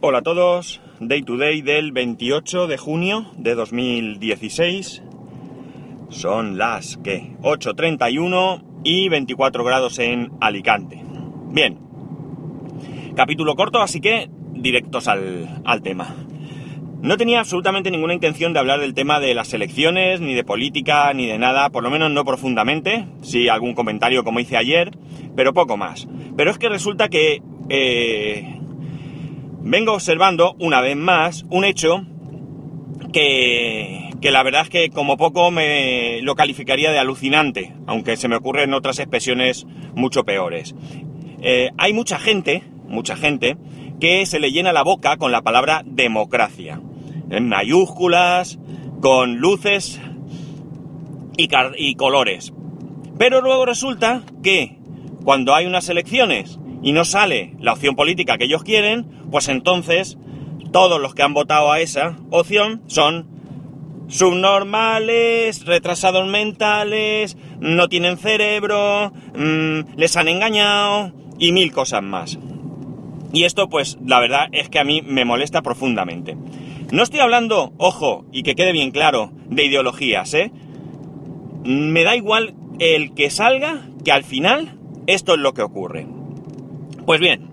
Hola a todos, Day to Day del 28 de junio de 2016. Son las que 8.31 y 24 grados en Alicante. Bien, capítulo corto, así que directos al, al tema. No tenía absolutamente ninguna intención de hablar del tema de las elecciones, ni de política, ni de nada, por lo menos no profundamente, sí algún comentario como hice ayer, pero poco más. Pero es que resulta que eh, vengo observando una vez más un hecho que, que, la verdad es que como poco me lo calificaría de alucinante, aunque se me ocurren otras expresiones mucho peores. Eh, hay mucha gente, mucha gente, que se le llena la boca con la palabra democracia, en mayúsculas, con luces y, y colores. Pero luego resulta que cuando hay unas elecciones y no sale la opción política que ellos quieren, pues entonces todos los que han votado a esa opción son subnormales, retrasados mentales, no tienen cerebro, mmm, les han engañado y mil cosas más. Y esto pues la verdad es que a mí me molesta profundamente. No estoy hablando, ojo, y que quede bien claro, de ideologías, ¿eh? Me da igual el que salga, que al final esto es lo que ocurre. Pues bien,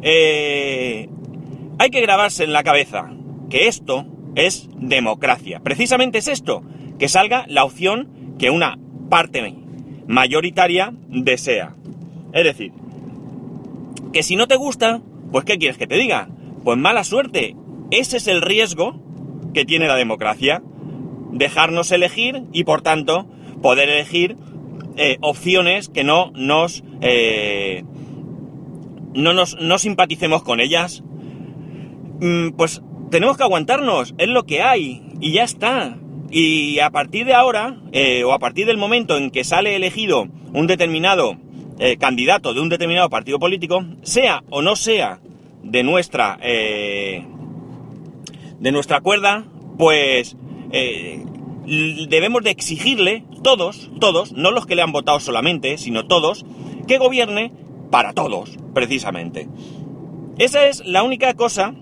eh, hay que grabarse en la cabeza que esto es democracia. Precisamente es esto, que salga la opción que una parte mayoritaria desea. Es decir, que si no te gusta, pues ¿qué quieres que te diga? Pues mala suerte. Ese es el riesgo que tiene la democracia. Dejarnos elegir y por tanto poder elegir eh, opciones que no nos, eh, no nos no simpaticemos con ellas. Mm, pues tenemos que aguantarnos, es lo que hay y ya está. Y a partir de ahora, eh, o a partir del momento en que sale elegido un determinado eh, candidato de un determinado partido político, sea o no sea de nuestra eh, de nuestra cuerda, pues debemos de exigirle todos, todos, no los que le han votado solamente, sino todos, que gobierne para todos, precisamente. Esa es la única cosa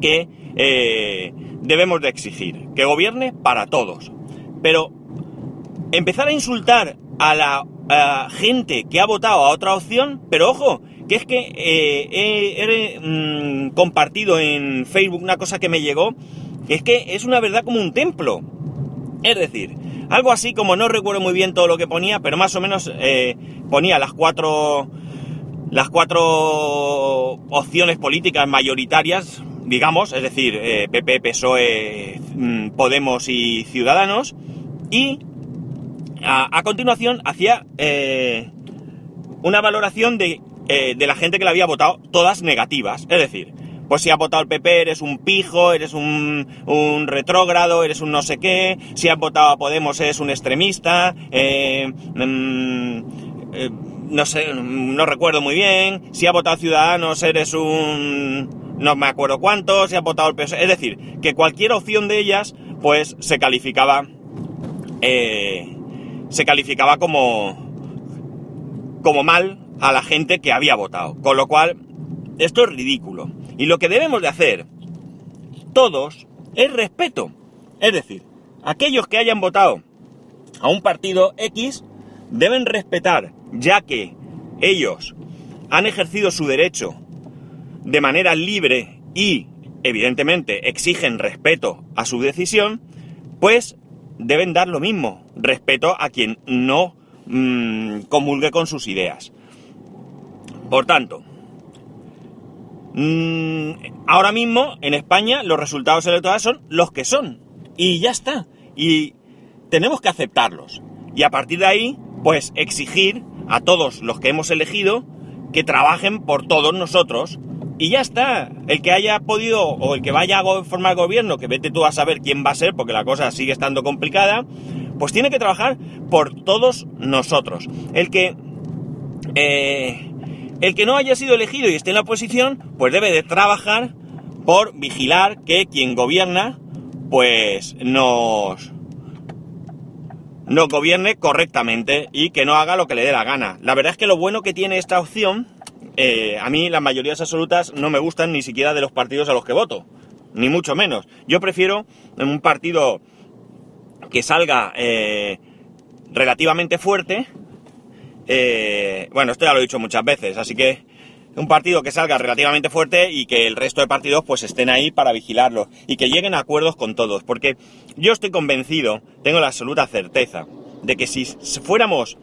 que eh, debemos de exigir, que gobierne para todos. Pero empezar a insultar a la gente que ha votado a otra opción, pero ojo, que es que eh, he, mmm, compartido en Facebook una cosa que me llegó, que es que es una verdad como un templo. Es decir, algo así como no recuerdo muy bien todo lo que ponía, pero más o menos eh, ponía las cuatro las cuatro opciones políticas mayoritarias, digamos, es decir, eh, PP, PSOE, mm, Podemos y Ciudadanos, y a, continuación hacía eh, una valoración de, eh, de la gente que le había votado, todas negativas. Es decir, pues si has votado al PP eres un pijo, eres un, un, retrógrado, eres un no sé qué, si has votado a Podemos eres un extremista, eh, mm, eh, no sé, no recuerdo muy bien, si has votado Ciudadanos eres un... no me acuerdo cuánto, si has votado al PSOE, es decir, que cualquier opción de ellas pues se calificaba... Eh, se calificaba como, como mal a la gente que había votado. Con lo cual, esto es ridículo. Y lo que debemos de hacer, todos, es respeto. Es decir, aquellos que hayan votado a un partido X deben respetar, ya que ellos han ejercido su derecho de manera libre y, evidentemente, exigen respeto a su decisión, pues deben dar lo mismo, respeto a quien no mmm, comulgue con sus ideas. Por tanto, mmm, ahora mismo en España los resultados electorales son los que son. Y ya está. Y tenemos que aceptarlos. Y a partir de ahí, pues exigir a todos los que hemos elegido que trabajen por todos nosotros y ya está. El que haya podido o el que vaya a formar gobierno, que vete tú a saber quién va a ser, porque la cosa sigue estando complicada, pues tiene que trabajar por todos nosotros. El que. Eh, el que no haya sido elegido y esté en la oposición, pues debe de trabajar por vigilar que quien gobierna, pues nos. Nos gobierne correctamente y que no haga lo que le dé la gana. La verdad es que lo bueno que tiene esta opción eh, a mí las mayorías absolutas no me gustan ni siquiera de los partidos a los que voto, ni mucho menos. Yo prefiero un partido que salga eh, relativamente fuerte. Eh, bueno, esto ya lo he dicho muchas veces, así que un partido que salga relativamente fuerte y que el resto de partidos pues estén ahí para vigilarlo y que lleguen a acuerdos con todos, porque yo estoy convencido, tengo la absoluta certeza de que si fuéramos,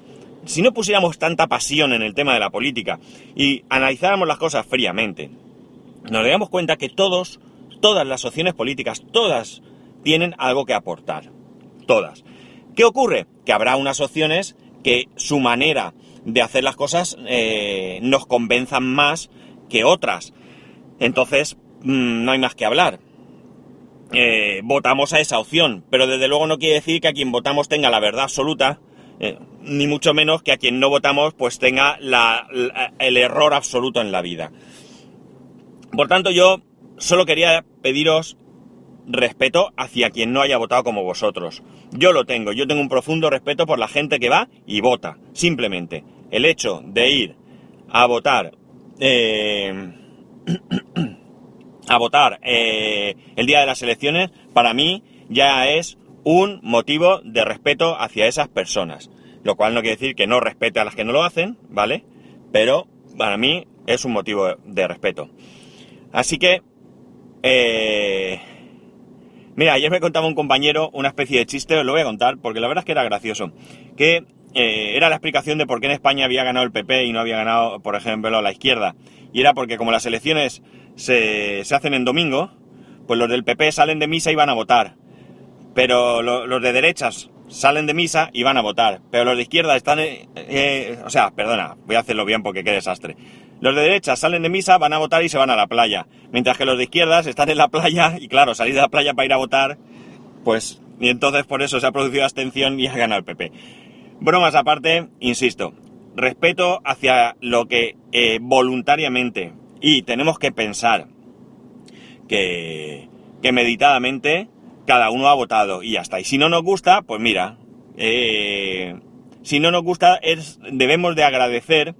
si no pusiéramos tanta pasión en el tema de la política y analizáramos las cosas fríamente, nos daríamos cuenta que todos, todas las opciones políticas, todas tienen algo que aportar, todas. ¿Qué ocurre? Que habrá unas opciones que su manera de hacer las cosas eh, nos convenzan más que otras. Entonces, mm, no hay más que hablar. Eh, votamos a esa opción, pero desde luego no quiere decir que a quien votamos tenga la verdad absoluta, eh, ni mucho menos que a quien no votamos pues tenga el error absoluto en la vida. Por tanto, yo solo quería pediros respeto hacia quien no haya votado como vosotros. Yo lo tengo, yo tengo un profundo respeto por la gente que va y vota, simplemente el hecho de ir a votar, eh, a votar eh, el día de las elecciones, para mí ya es un motivo de respeto hacia esas personas. Lo cual no quiere decir que no respete a las que no lo hacen, ¿vale? Pero para mí es un motivo de respeto. Así que, eh, mira, ayer me contaba un compañero una especie de chiste, os lo voy a contar, porque la verdad es que era gracioso. Que eh, era la explicación de por qué en España había ganado el PP y no había ganado, por ejemplo, la izquierda. Y era porque como las elecciones se, hacen en domingo, pues los del PP salen de misa y van a votar. Pero los de derechas salen de misa y van a votar. Pero los de izquierda están... Eh, eh, o sea, perdona, voy a hacerlo bien porque qué desastre. Los de derechas salen de misa, van a votar y se van a la playa. Mientras que los de izquierdas están en la playa y claro, salir de la playa para ir a votar, pues... Y entonces por eso se ha producido abstención y ha ganado el PP. Bromas aparte, insisto, respeto hacia lo que eh, voluntariamente y tenemos que pensar que, meditadamente cada uno ha votado y ya está. Y si no nos gusta, pues mira, eh, si no nos gusta es, debemos de agradecer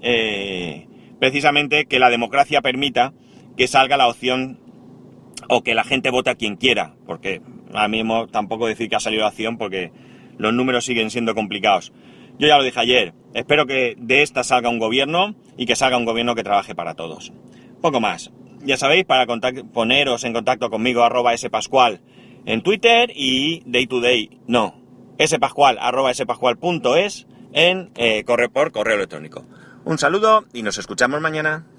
eh, precisamente que la democracia permita que salga la opción o que la gente vote a quien quiera, porque ahora mismo tampoco decir que ha salido la opción porque los números siguen siendo complicados. Yo ya lo dije ayer, espero que de esta salga un gobierno y que salga un gobierno que trabaje para todos. Poco más. Ya sabéis, para poneros en contacto conmigo, arroba spascual en Twitter y day to day, no, spascual, arroba en eh, corre por correo electrónico. Un saludo y nos escuchamos mañana.